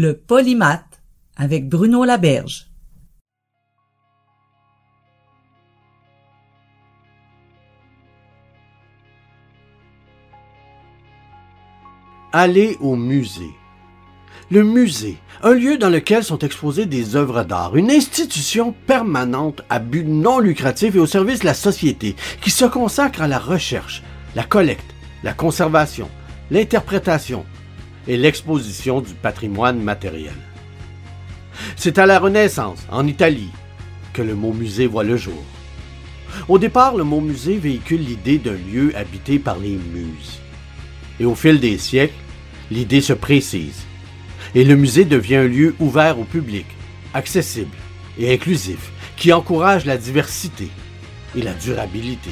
Le polymath avec Bruno Laberge. Aller au musée. Le musée, un lieu dans lequel sont exposées des œuvres d'art, une institution permanente à but non lucratif et au service de la société, qui se consacre à la recherche, la collecte, la conservation, l'interprétation et l'exposition du patrimoine matériel. C'est à la Renaissance, en Italie, que le mot musée voit le jour. Au départ, le mot musée véhicule l'idée d'un lieu habité par les muses. Et au fil des siècles, l'idée se précise. Et le musée devient un lieu ouvert au public, accessible et inclusif, qui encourage la diversité et la durabilité.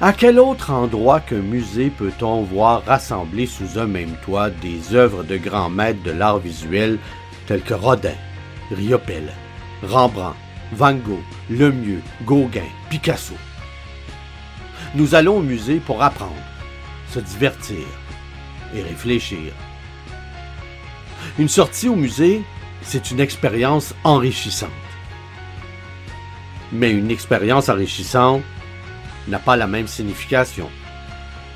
À quel autre endroit qu'un musée peut-on voir rassembler sous un même toit des œuvres de grands maîtres de l'art visuel tels que Rodin, Riopelle, Rembrandt, Van Gogh, Lemieux, Gauguin, Picasso? Nous allons au musée pour apprendre, se divertir et réfléchir. Une sortie au musée, c'est une expérience enrichissante. Mais une expérience enrichissante n'a pas la même signification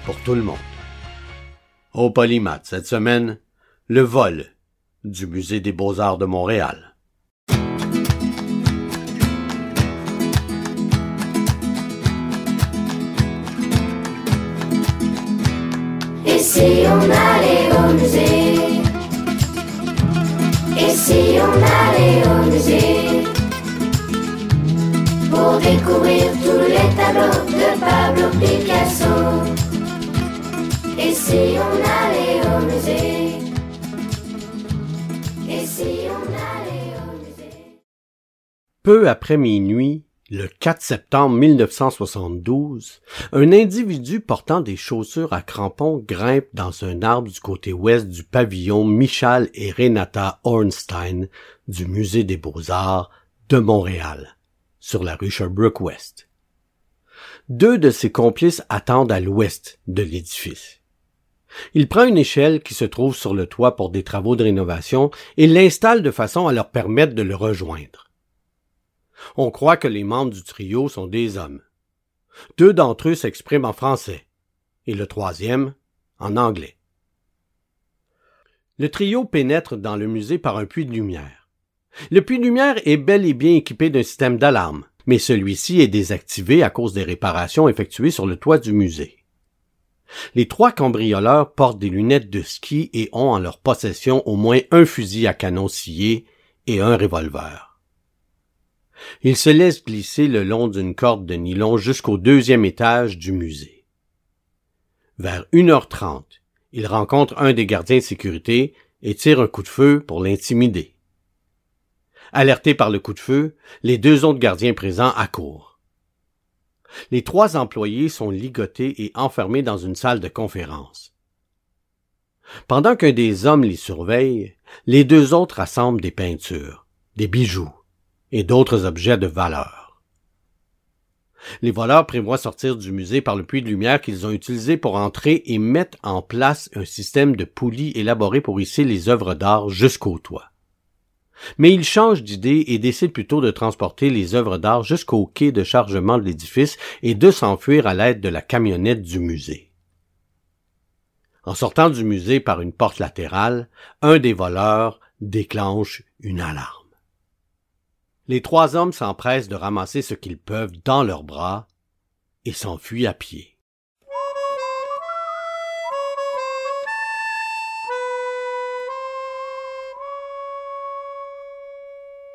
pour tout le monde. Au Polymath, cette semaine, le vol du Musée des beaux-arts de Montréal. Et si au musée? Et si au musée? Découvrir tous les tableaux de Pablo Picasso. Et si on allait au musée? Et si on allait au musée? Peu après minuit, le 4 septembre 1972, un individu portant des chaussures à crampons grimpe dans un arbre du côté ouest du pavillon Michal et Renata Ornstein du Musée des Beaux-Arts de Montréal, sur la rue Sherbrooke-Ouest. Deux de ses complices attendent à l'ouest de l'édifice. Il prend une échelle qui se trouve sur le toit pour des travaux de rénovation et l'installe de façon à leur permettre de le rejoindre. On croit que les membres du trio sont des hommes. Deux d'entre eux s'expriment en français et le troisième en anglais. Le trio pénètre dans le musée par un puits de lumière. Le puits lumière est bel et bien équipé d'un système d'alarme, mais celui-ci est désactivé à cause des réparations effectuées sur le toit du musée. Les trois cambrioleurs portent des lunettes de ski et ont en leur possession au moins un fusil à canon scié et un revolver. Ils se laissent glisser le long d'une corde de nylon jusqu'au deuxième étage du musée. Vers 1h30, ils rencontrent un des gardiens de sécurité et tirent un coup de feu pour l'intimider. Alertés par le coup de feu, les deux autres gardiens présents accourent. Les trois employés sont ligotés et enfermés dans une salle de conférence. Pendant qu'un des hommes les surveille, les deux autres rassemblent des peintures, des bijoux et d'autres objets de valeur. Les voleurs prévoient sortir du musée par le puits de lumière qu'ils ont utilisé pour entrer et mettent en place un système de poulies élaboré pour hisser les œuvres d'art jusqu'au toit. Mais ils changent d'idée et décident plutôt de transporter les œuvres d'art jusqu'au quai de chargement de l'édifice et de s'enfuir à l'aide de la camionnette du musée. En sortant du musée par une porte latérale, un des voleurs déclenche une alarme. Les trois hommes s'empressent de ramasser ce qu'ils peuvent dans leurs bras et s'enfuient à pied.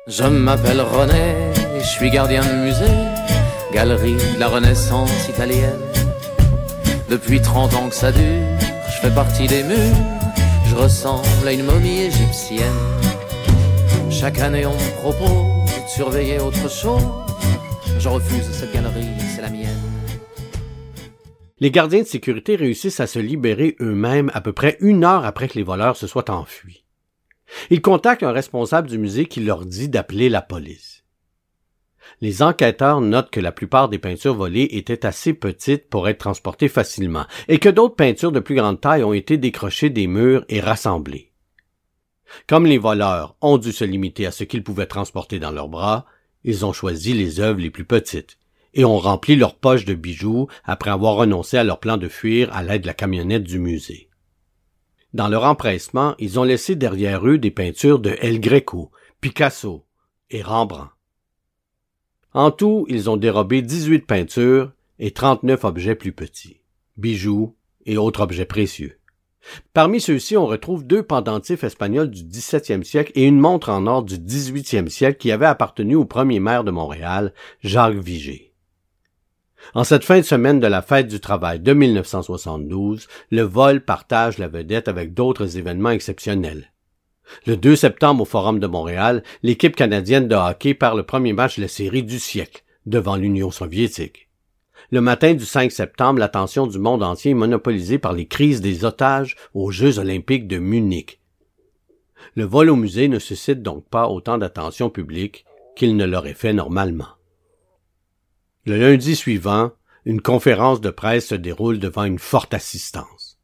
Je m'appelle René, je suis gardien de musée, galerie de la Renaissance italienne. Depuis 30 ans que ça dure, je fais partie des murs, je ressemble à une momie égyptienne. Chaque année on me propose de surveiller autre chose, je refuse cette galerie, c'est la mienne. Les gardiens de sécurité réussissent à se libérer eux-mêmes à peu près une heure après que les voleurs se soient enfuis. Ils contactent un responsable du musée qui leur dit d'appeler la police. Les enquêteurs notent que la plupart des peintures volées étaient assez petites pour être transportées facilement et que d'autres peintures de plus grande taille ont été décrochées des murs et rassemblées. Comme les voleurs ont dû se limiter à ce qu'ils pouvaient transporter dans leurs bras, ils ont choisi les œuvres les plus petites et ont rempli leurs poches de bijoux après avoir renoncé à leur plan de fuir à l'aide de la camionnette du musée. Dans leur empressement, ils ont laissé derrière eux des peintures de El Greco, Picasso et Rembrandt. En tout, ils ont dérobé 18 peintures et 39 objets plus petits, bijoux et autres objets précieux. Parmi ceux-ci, on retrouve deux pendentifs espagnols du XVIIe siècle et une montre en or du XVIIIe siècle qui avait appartenu au premier maire de Montréal, Jacques Vigée. En cette fin de semaine de la fête du travail de 1972, le vol partage la vedette avec d'autres événements exceptionnels. Le 2 septembre au Forum de Montréal, l'équipe canadienne de hockey perd le premier match de la série du siècle devant l'Union soviétique. Le matin du 5 septembre, l'attention du monde entier est monopolisée par les crises des otages aux Jeux olympiques de Munich. Le vol au musée ne suscite donc pas autant d'attention publique qu'il ne l'aurait fait normalement. Le lundi suivant, une conférence de presse se déroule devant une forte assistance.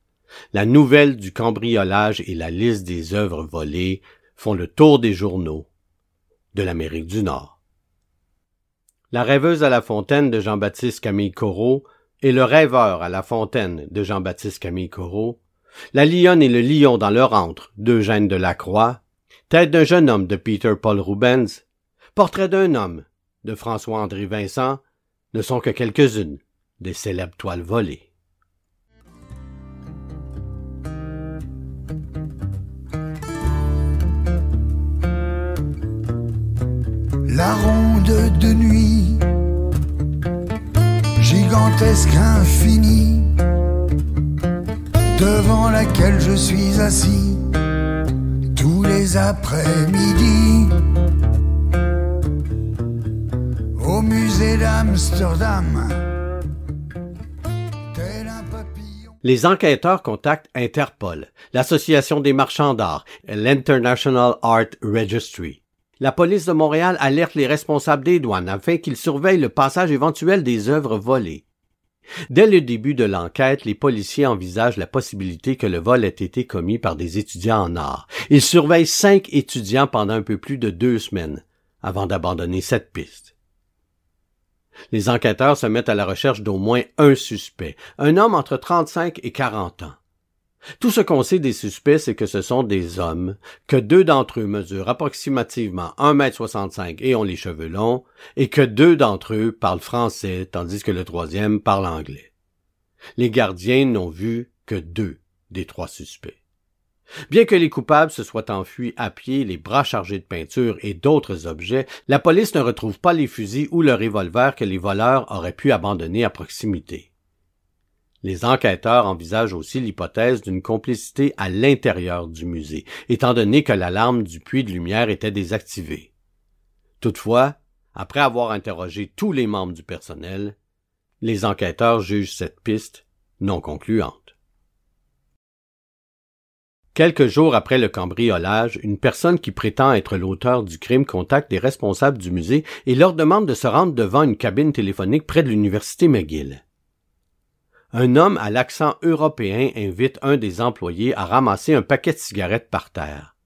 La nouvelle du cambriolage et la liste des œuvres volées font le tour des journaux de l'Amérique du Nord. La rêveuse à la fontaine de Jean-Baptiste Camille Corot et le rêveur à la fontaine de Jean-Baptiste Camille Corot, la lionne et le lion dans leur antre d'Eugène de Lacroix, tête d'un jeune homme de Peter Paul Rubens, portrait d'un homme de François-André Vincent ne sont que quelques-unes des célèbres toiles volées. La ronde de nuit, gigantesque infinie, devant laquelle je suis assis tous les après-midi. Les enquêteurs contactent Interpol, l'Association des marchands d'art et l'International Art Registry. La police de Montréal alerte les responsables des douanes afin qu'ils surveillent le passage éventuel des œuvres volées. Dès le début de l'enquête, les policiers envisagent la possibilité que le vol ait été commis par des étudiants en art. Ils surveillent cinq étudiants pendant un peu plus de deux semaines, avant d'abandonner cette piste. Les enquêteurs se mettent à la recherche d'au moins un suspect, un homme entre 35 et 40 ans. Tout ce qu'on sait des suspects, c'est que ce sont des hommes, que deux d'entre eux mesurent approximativement 1,65 m et ont les cheveux longs, et que deux d'entre eux parlent français, tandis que le troisième parle anglais. Les gardiens n'ont vu que deux des trois suspects. Bien que les coupables se soient enfuis à pied, les bras chargés de peinture et d'autres objets, la police ne retrouve pas les fusils ou le revolver que les voleurs auraient pu abandonner à proximité. Les enquêteurs envisagent aussi l'hypothèse d'une complicité à l'intérieur du musée, étant donné que l'alarme du puits de lumière était désactivée. Toutefois, après avoir interrogé tous les membres du personnel, les enquêteurs jugent cette piste non concluante. Quelques jours après le cambriolage, une personne qui prétend être l'auteur du crime contacte des responsables du musée et leur demande de se rendre devant une cabine téléphonique près de l'université McGill. Un homme à l'accent européen invite un des employés à ramasser un paquet de cigarettes par terre.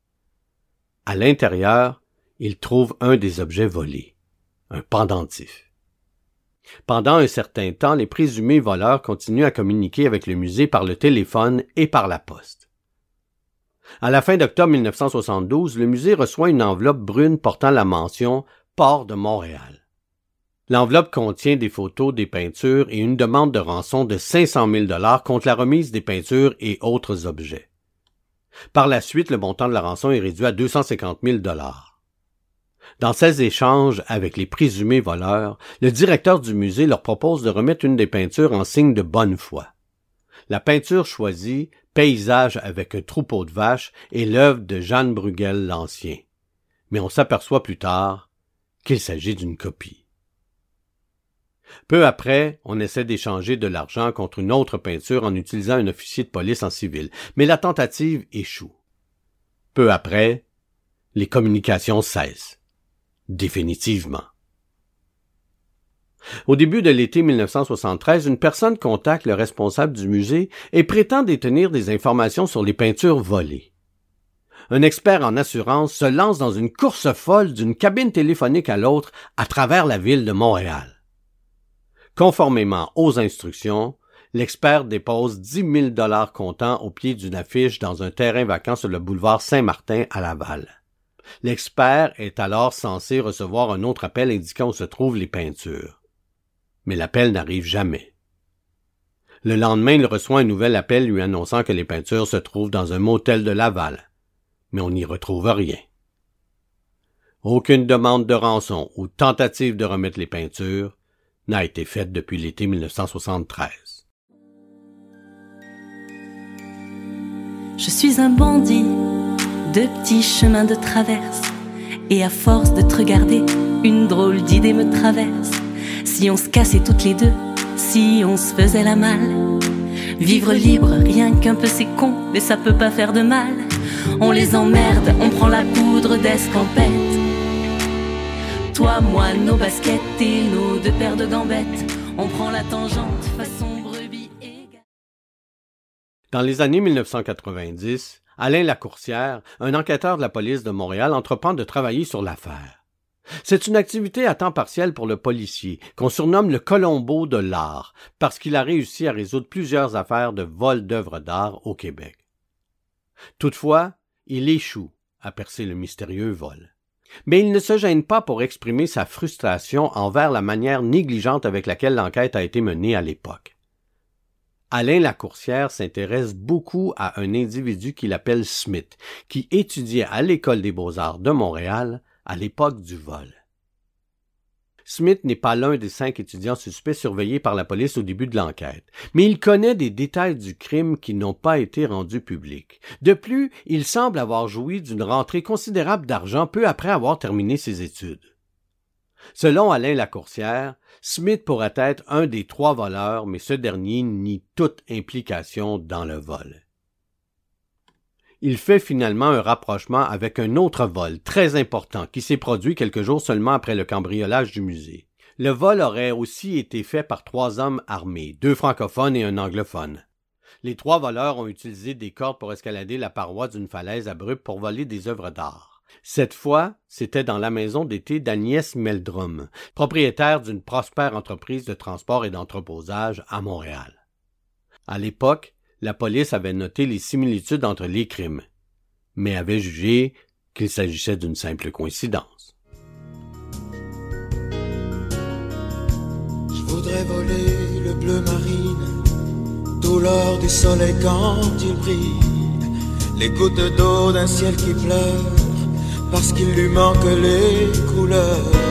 À l'intérieur, il trouve un des objets volés, un pendentif. Pendant un certain temps, les présumés voleurs continuent à communiquer avec le musée par le téléphone et par la poste. À la fin d'octobre 1972, le musée reçoit une enveloppe brune portant la mention Port de Montréal. L'enveloppe contient des photos des peintures et une demande de rançon de 500 000 dollars contre la remise des peintures et autres objets. Par la suite, le montant de la rançon est réduit à 250 000 dollars. Dans ces échanges avec les présumés voleurs, le directeur du musée leur propose de remettre une des peintures en signe de bonne foi. La peinture choisie, Paysage avec un troupeau de vaches, est l'œuvre de Jeanne Bruegel l'Ancien. Mais on s'aperçoit plus tard qu'il s'agit d'une copie. Peu après, on essaie d'échanger de l'argent contre une autre peinture en utilisant un officier de police en civil, mais la tentative échoue. Peu après, les communications cessent. Définitivement. Au début de l'été 1973, une personne contacte le responsable du musée et prétend détenir des informations sur les peintures volées. Un expert en assurance se lance dans une course folle d'une cabine téléphonique à l'autre à travers la ville de Montréal. Conformément aux instructions, l'expert dépose 10 000 dollars comptants au pied d'une affiche dans un terrain vacant sur le boulevard Saint-Martin à Laval. L'expert est alors censé recevoir un autre appel indiquant où se trouvent les peintures. Mais l'appel n'arrive jamais. Le lendemain, il reçoit un nouvel appel lui annonçant que les peintures se trouvent dans un motel de Laval. Mais on n'y retrouve rien. Aucune demande de rançon ou tentative de remettre les peintures n'a été faite depuis l'été 1973. Je suis un bandit de petits chemins de traverse. Et à force de te regarder, une drôle d'idée me traverse. Si on se cassait toutes les deux, si on se faisait la malle. Vivre libre, rien qu'un peu c'est con, mais ça peut pas faire de mal. On les emmerde, on prend la poudre d'escampette. Toi, moi, nos baskets et nos deux paires de gambettes. On prend la tangente façon brebis et... Dans les années 1990, Alain Lacourcière, un enquêteur de la police de Montréal, entreprend de travailler sur l'affaire. C'est une activité à temps partiel pour le policier, qu'on surnomme le Colombo de l'art, parce qu'il a réussi à résoudre plusieurs affaires de vol d'œuvres d'art au Québec. Toutefois, il échoue à percer le mystérieux vol. Mais il ne se gêne pas pour exprimer sa frustration envers la manière négligente avec laquelle l'enquête a été menée à l'époque. Alain Lacourcière s'intéresse beaucoup à un individu qu'il appelle Smith, qui étudiait à l'École des beaux-arts de Montréal à l'époque du vol. Smith n'est pas l'un des cinq étudiants suspects surveillés par la police au début de l'enquête, mais il connaît des détails du crime qui n'ont pas été rendus publics. De plus, il semble avoir joui d'une rentrée considérable d'argent peu après avoir terminé ses études. Selon Alain Lacourcière, Smith pourrait être un des trois voleurs, mais ce dernier nie toute implication dans le vol. Il fait finalement un rapprochement avec un autre vol très important qui s'est produit quelques jours seulement après le cambriolage du musée. Le vol aurait aussi été fait par trois hommes armés, deux francophones et un anglophone. Les trois voleurs ont utilisé des cordes pour escalader la paroi d'une falaise abrupte pour voler des œuvres d'art. Cette fois, c'était dans la maison d'été d'Agnès Meldrum, propriétaire d'une prospère entreprise de transport et d'entreposage à Montréal. À l'époque, la police avait noté les similitudes entre les crimes, mais avait jugé qu'il s'agissait d'une simple coïncidence. Je voudrais voler le bleu marine, tout l'or du soleil quand il brille, les gouttes d'eau d'un ciel qui pleure, parce qu'il lui manque les couleurs.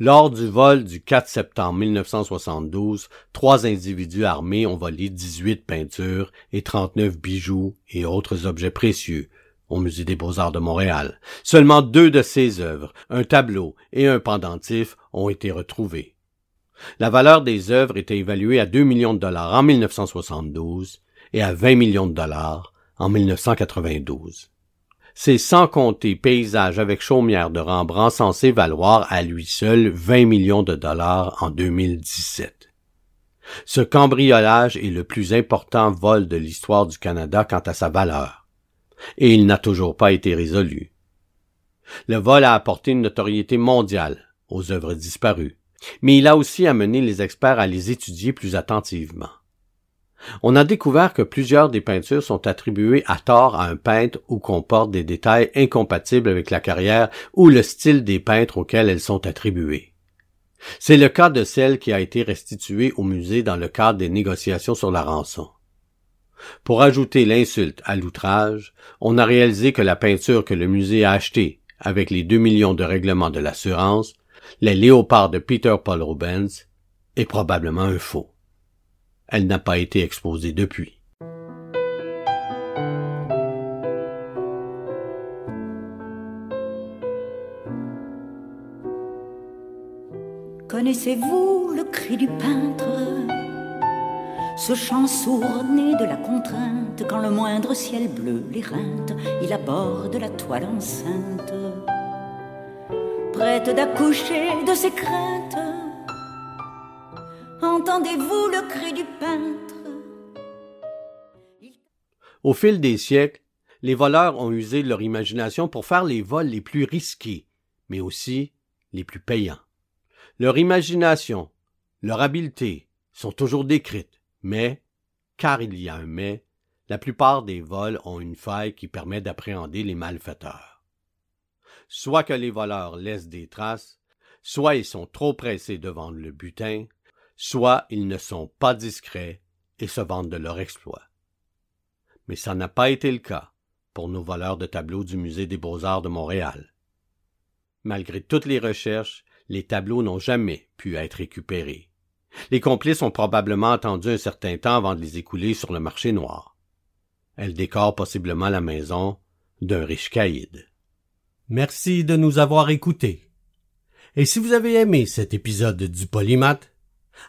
Lors du vol du 4 septembre 1972, trois individus armés ont volé 18 peintures et 39 bijoux et autres objets précieux au Musée des Beaux-Arts de Montréal. Seulement deux de ces œuvres, un tableau et un pendentif, ont été retrouvés. La valeur des œuvres était évaluée à 2 millions de dollars en 1972 et à 20 millions de dollars en 1992. C'est sans compter Paysage avec chaumière de Rembrandt censé valoir à lui seul 20 millions de dollars en 2017. Ce cambriolage est le plus important vol de l'histoire du Canada quant à sa valeur. Et il n'a toujours pas été résolu. Le vol a apporté une notoriété mondiale aux œuvres disparues, mais il a aussi amené les experts à les étudier plus attentivement. On a découvert que plusieurs des peintures sont attribuées à tort à un peintre ou comportent des détails incompatibles avec la carrière ou le style des peintres auxquels elles sont attribuées. C'est le cas de celle qui a été restituée au musée dans le cadre des négociations sur la rançon. Pour ajouter l'insulte à l'outrage, on a réalisé que la peinture que le musée a achetée avec les deux millions de règlements de l'assurance, les léopards de Peter Paul Rubens, est probablement un faux. Elle n'a pas été exposée depuis. Connaissez-vous le cri du peintre? Ce chant sourd né de la contrainte, quand le moindre ciel bleu l'éreinte, il aborde la toile enceinte, prête d'accoucher de ses craintes. Le cri du peintre? Au fil des siècles, les voleurs ont usé leur imagination pour faire les vols les plus risqués, mais aussi les plus payants. Leur imagination, leur habileté sont toujours décrites, mais, car il y a un mais, la plupart des vols ont une faille qui permet d'appréhender les malfaiteurs. Soit que les voleurs laissent des traces, soit ils sont trop pressés de vendre le butin, soit ils ne sont pas discrets et se vantent de leur exploit. Mais ça n'a pas été le cas pour nos voleurs de tableaux du Musée des beaux-arts de Montréal. Malgré toutes les recherches, les tableaux n'ont jamais pu être récupérés. Les complices ont probablement attendu un certain temps avant de les écouler sur le marché noir. Elles décorent possiblement la maison d'un riche caïd. Merci de nous avoir écoutés. Et si vous avez aimé cet épisode du Polymath,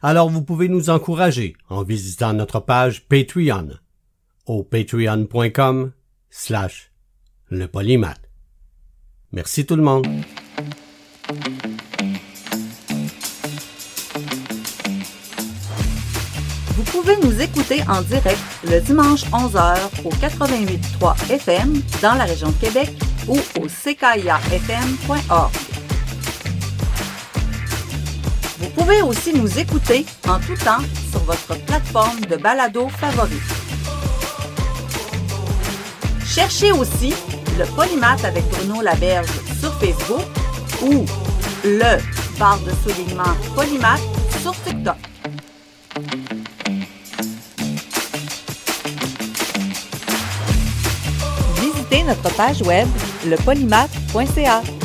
alors vous pouvez nous encourager en visitant notre page Patreon au patreon.com slash le polymath. Merci tout le monde. Vous pouvez nous écouter en direct le dimanche 11h au 88.3 FM dans la région de Québec ou au ckiafm.org. pouvez aussi nous écouter en tout temps sur votre plateforme de balado favorite. Cherchez aussi le Polymath avec Bruno Laberge sur Facebook ou le barre de soulignement Polymath sur TikTok. Visitez notre page web lepolymath.ca.